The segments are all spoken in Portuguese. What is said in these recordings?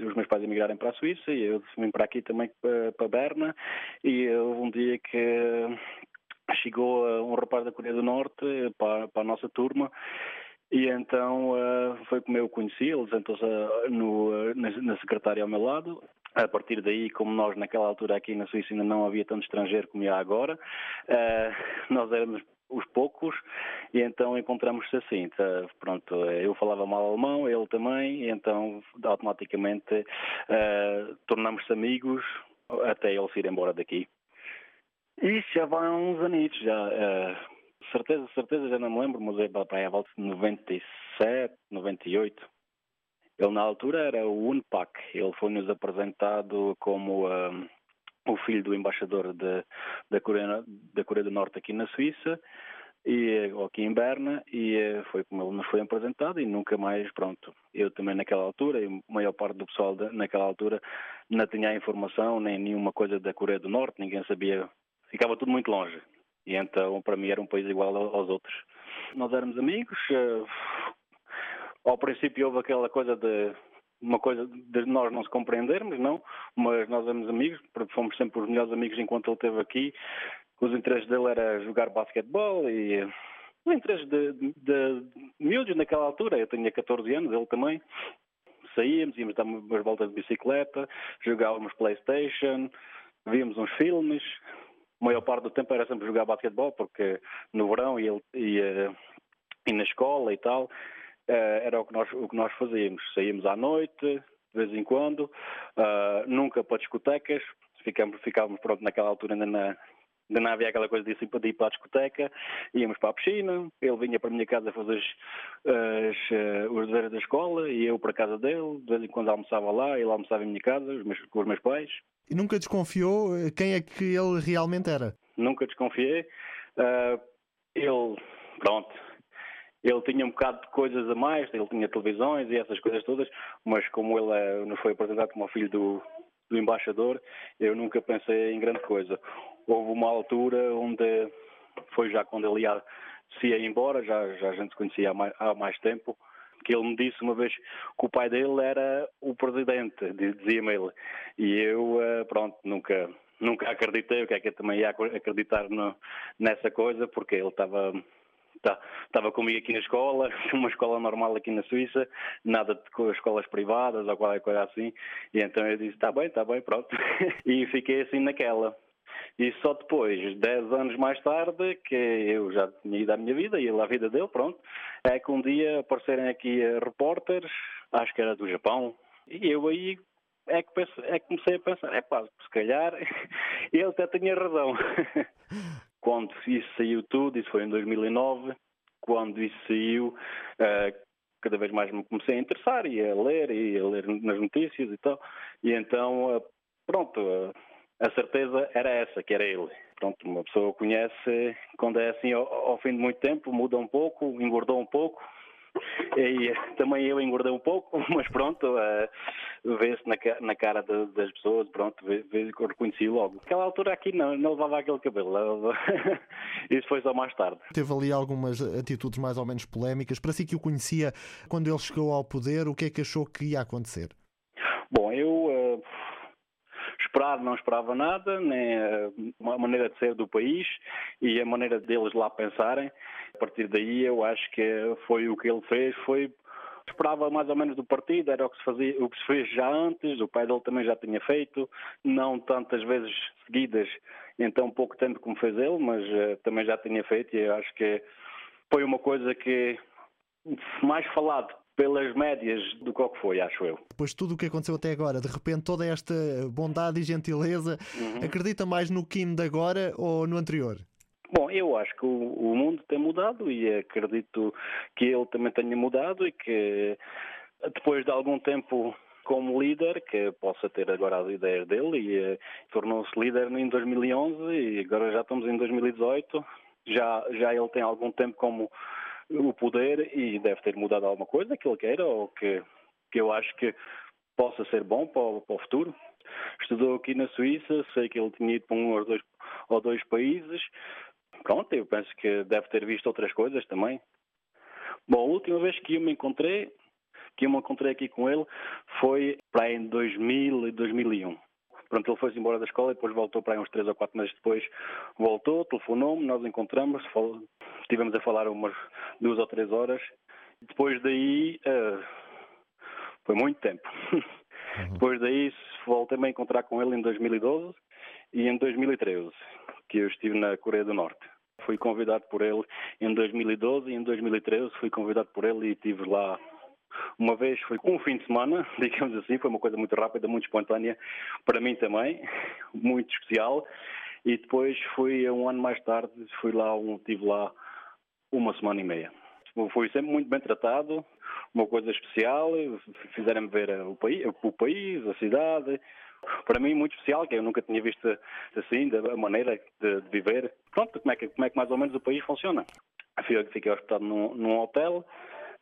os meus pais emigrarem para a Suíça e eu vim para aqui também para, para Berna e houve um dia que chegou um rapaz da Coreia do Norte para, para a nossa turma e então uh, foi como eu o conheci, ele sentou-se na, secretária ao meu lado. A partir daí, como nós naquela altura aqui na Suíça ainda não havia tanto estrangeiro como há agora, nós éramos os poucos e então encontramos-se assim. Tá, pronto, eu falava mal alemão, ele também, e então automaticamente uh, tornamos-se amigos até ele se ir embora daqui. E já vai uns anitos, já. Uh, certeza, certeza já não me lembro, mas é para a volta de 97, 98. Ele na altura era o UNPAC, ele foi-nos apresentado como um, o filho do embaixador de, da, Coreia, da Coreia do Norte aqui na Suíça, e aqui em Berna, e eh, foi como ele nos foi apresentado e nunca mais, pronto, eu também naquela altura, e a maior parte do pessoal de, naquela altura não tinha informação, nem nenhuma coisa da Coreia do Norte, ninguém sabia, ficava tudo muito longe. E então, para mim, era um país igual aos outros. Nós éramos amigos. Eh, ao princípio houve aquela coisa de uma coisa de nós não se compreendermos, não, mas nós éramos amigos, porque fomos sempre os melhores amigos enquanto ele esteve aqui. Os interesses dele era jogar basquetebol e os interesses de, de, de miúdos naquela altura. Eu tinha 14 anos, ele também. Saíamos, íamos dar umas voltas de bicicleta, jogávamos Playstation, víamos uns filmes, a maior parte do tempo era sempre jogar basquetebol, porque no verão e, e, eh, e na escola e tal, era o que, nós, o que nós fazíamos. Saíamos à noite, de vez em quando, uh, nunca para discotecas, ficávamos, ficávamos pronto naquela altura ainda na, ainda não havia aquela coisa de ir para a discoteca, íamos para a piscina, ele vinha para a minha casa fazer as, as, os deveres da escola e eu para a casa dele, de vez em quando almoçava lá, ele almoçava em minha casa meus, com os meus pais. E nunca desconfiou eh, quem é que ele realmente era? Nunca desconfiei. Uh, ele, pronto, ele tinha um bocado de coisas a mais, ele tinha televisões e essas coisas todas, mas como ele é, nos foi apresentado como filho do, do embaixador, eu nunca pensei em grande coisa. Houve uma altura onde foi já quando ele ia, se ia embora, já, já a gente se conhecia há mais, há mais tempo, que ele me disse uma vez que o pai dele era o presidente, dizia-me ele. E eu, eh, pronto, nunca, nunca acreditei, o que é que eu também ia acreditar no, nessa coisa, porque ele estava estava comigo aqui na escola, uma escola normal aqui na Suíça, nada de escolas privadas ou qualquer coisa assim, e então eu disse, está bem, está bem, pronto, e fiquei assim naquela. E só depois, dez anos mais tarde, que eu já tinha ido à minha vida e ele à vida dele, pronto, é que um dia aparecerem aqui repórteres, acho que era do Japão, e eu aí é que, é que comecei a pensar, é pá, se calhar ele até tinha razão. Quando isso saiu tudo, isso foi em 2009, quando isso saiu, uh, cada vez mais me comecei a interessar e a ler e a ler nas notícias e tal, e então, uh, pronto, uh, a certeza era essa, que era ele. Pronto, uma pessoa conhece quando é assim ao, ao fim de muito tempo, muda um pouco, engordou um pouco, e também eu engordei um pouco, mas pronto, uh, vê-se na, na, cara de, das pessoas, pronto, vê, vê que eu reconheci logo. Aquela altura aqui não, não levava aquele cabelo, isso foi só mais tarde. Teve ali algumas atitudes mais ou menos polémicas. Para si que o conhecia, quando ele chegou ao poder, o que é que achou que ia acontecer? Bom, eu esperar não esperava nada, nem a maneira de ser do país e a maneira deles lá pensarem. A partir daí eu acho que foi o que ele fez, foi esperava mais ou menos do partido, era o que se fazia, o que se fez já antes, o pai dele também já tinha feito, não tantas vezes seguidas em tão pouco tempo como fez ele, mas uh, também já tinha feito e eu acho que foi uma coisa que mais falado pelas médias do que foi, acho eu. Depois de tudo o que aconteceu até agora, de repente toda esta bondade e gentileza, uhum. acredita mais no Kim de agora ou no anterior? Bom, eu acho que o, o, mundo tem mudado e acredito que ele também tenha mudado e que depois de algum tempo como líder, que possa ter agora as ideias dele e uh, tornou-se líder em 2011 e agora já estamos em 2018. Já, já ele tem algum tempo como o poder e deve ter mudado alguma coisa que ele queira ou que, que eu acho que possa ser bom para o, para o futuro. Estudou aqui na Suíça, sei que ele tinha ido para um ou dois, ou dois países. Pronto, eu penso que deve ter visto outras coisas também. Bom, a última vez que eu me encontrei, que eu me encontrei aqui com ele foi para em 2000 e 2001. Pronto, ele foi-se embora da escola e depois voltou para aí uns três ou quatro meses depois. Voltou, telefonou-me, nós encontramos, estivemos a falar umas duas ou três horas. Depois daí, uh, foi muito tempo. Uhum. Depois daí, voltei-me a encontrar com ele em 2012 e em 2013, que eu estive na Coreia do Norte. Fui convidado por ele em 2012 e em 2013 fui convidado por ele e estive lá uma vez foi um fim de semana, digamos assim, foi uma coisa muito rápida, muito espontânea, para mim também, muito especial. E depois fui, um ano mais tarde, fui lá, um, tive lá uma semana e meia. Fui sempre muito bem tratado, uma coisa especial, fizeram-me ver o país, o país, a cidade, para mim muito especial, que eu nunca tinha visto assim, da maneira de, de, viver. Pronto, como é, que, como é que mais ou menos o país funciona. Fiquei hospedado num, num hotel,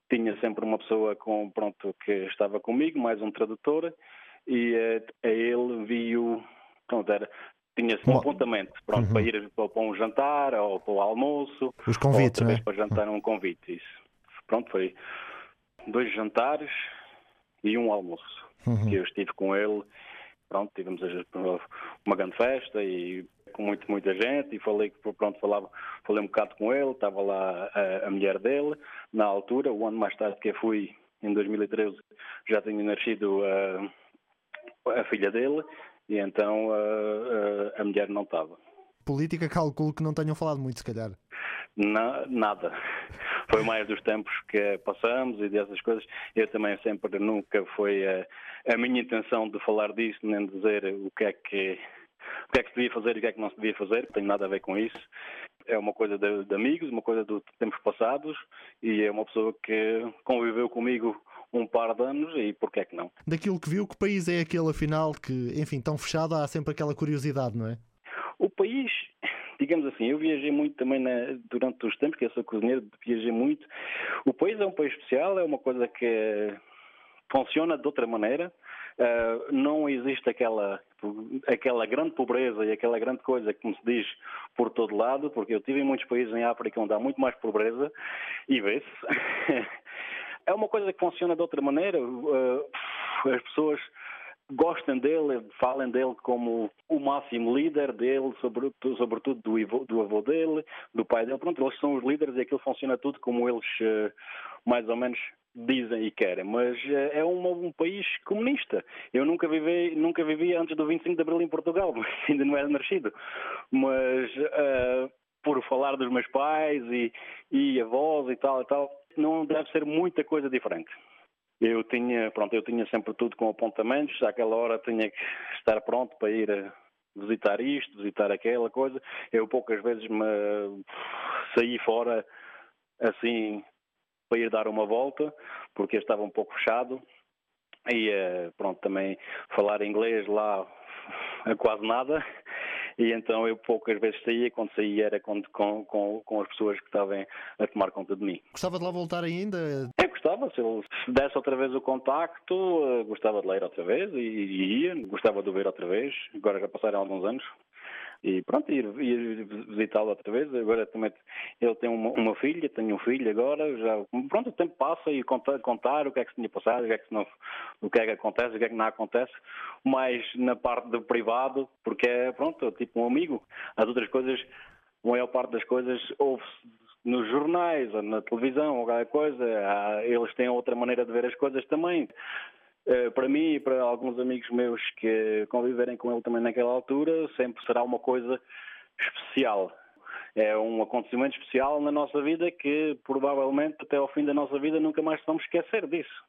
tinha sempre uma pessoa com, pronto, que estava comigo, mais um tradutor, e eh, a, ele viu, pronto, era, tinha-se um apontamento, pronto, uhum. para ir para um jantar ou para o almoço. Os convites, ou né? para jantar um convite, isso. Pronto, foi dois jantares e um almoço, uhum. que eu estive com ele, pronto, tivemos uma grande festa e com muito, muita gente e falei que pronto, falava, falei um bocado com ele, estava lá a, a mulher dele, na altura, o ano mais tarde que eu fui, em 2013, já tinha nascido a, a filha dele e então a, a, a mulher não estava. Política, calculo que não tenham falado muito, se calhar. Na, nada. Foi mais dos tempos que passamos e dessas coisas. Eu também sempre, nunca foi a, a minha intenção de falar disso, nem dizer o que é que o que é que se devia fazer e o que é que não se devia fazer, não tem nada a ver com isso. É uma coisa de, de amigos, uma coisa de tempos passados e é uma pessoa que conviveu comigo um par de anos e porquê é que não? Daquilo que viu, que país é aquele afinal que, enfim, tão fechado, há sempre aquela curiosidade, não é? O país, digamos assim, eu viajei muito também na, durante os tempos que eu sou cozinheiro, viajei muito. O país é um país especial, é uma coisa que funciona de outra maneira. Uh, não existe aquela, aquela grande pobreza e aquela grande coisa que se diz por todo lado, porque eu tive em muitos países em África onde há muito mais pobreza e vê-se. é uma coisa que funciona de outra maneira. Uh, as pessoas gostam dele, falem dele como o máximo líder dele, sobretudo, do, avô, do avô dele, do pai dele. Pronto, eles são os líderes e aquilo funciona tudo como eles uh, mais ou menos dizem e querem, mas eh, é um, um, país comunista. Eu nunca vivi, nunca vivi antes do 25 de Abril em Portugal, ainda não era nascido. Mas uh, por falar dos meus pais e, e avós e tal e tal, não deve ser muita coisa diferente. Eu tinha, pronto, eu tinha sempre tudo com apontamentos, àquela hora tinha que estar pronto para ir a visitar isto, visitar aquela coisa. Eu poucas vezes me saí fora assim para ir dar uma volta, porque estava um pouco fechado. E eh, pronto, também falar inglês lá quase nada. E então eu poucas vezes saía, quando saía era com, com, com, as pessoas que estavam a tomar conta de mim. Gostava de lá voltar ainda? É, gostava. Se ele desse outra vez o contacto, eh, gostava de ler outra vez e, e ia. Gostava de ver outra vez. Agora já passaram alguns anos e pronto, ir, ir visitá-lo outra vez. Agora também ele tem uma, uma, filha, tenho um filho agora, já pronto, o tempo passa e contar, contar o que é que se tinha passado, o que é que, não, o que, é que acontece, o que é que não acontece, mais na parte do privado, porque é pronto, tipo um amigo. As outras coisas, a maior parte das coisas ouve-se nos jornais ou na televisão ou qualquer coisa, eles têm outra maneira de ver as coisas também. Eh, para mim e para alguns amigos meus que conviverem com ele também naquela altura, sempre será uma coisa especial. É um acontecimento especial na nossa vida que provavelmente até ao fim da nossa vida nunca mais vamos esquecer disso.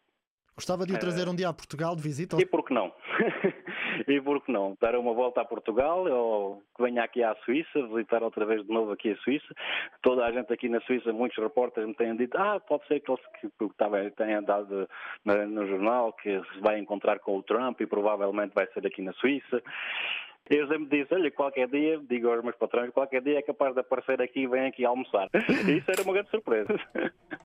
Gostava de o trazer um dia a Portugal de visita? E por que não? e por que não? Dar uma volta a Portugal ou que venha aqui à Suíça, visitar outra vez de novo aqui a Suíça. Toda a gente aqui na Suíça, muitos repórteres me têm dito, ah, pode ser que eles que, que tenham dado no, jornal que se vai encontrar com o Trump e provavelmente vai ser aqui na Suíça. Eu sempre disse, olha, qualquer dia, digo aos meus patrões, qualquer dia é capaz de aparecer aqui e vem aqui almoçar. Isso era uma grande surpresa.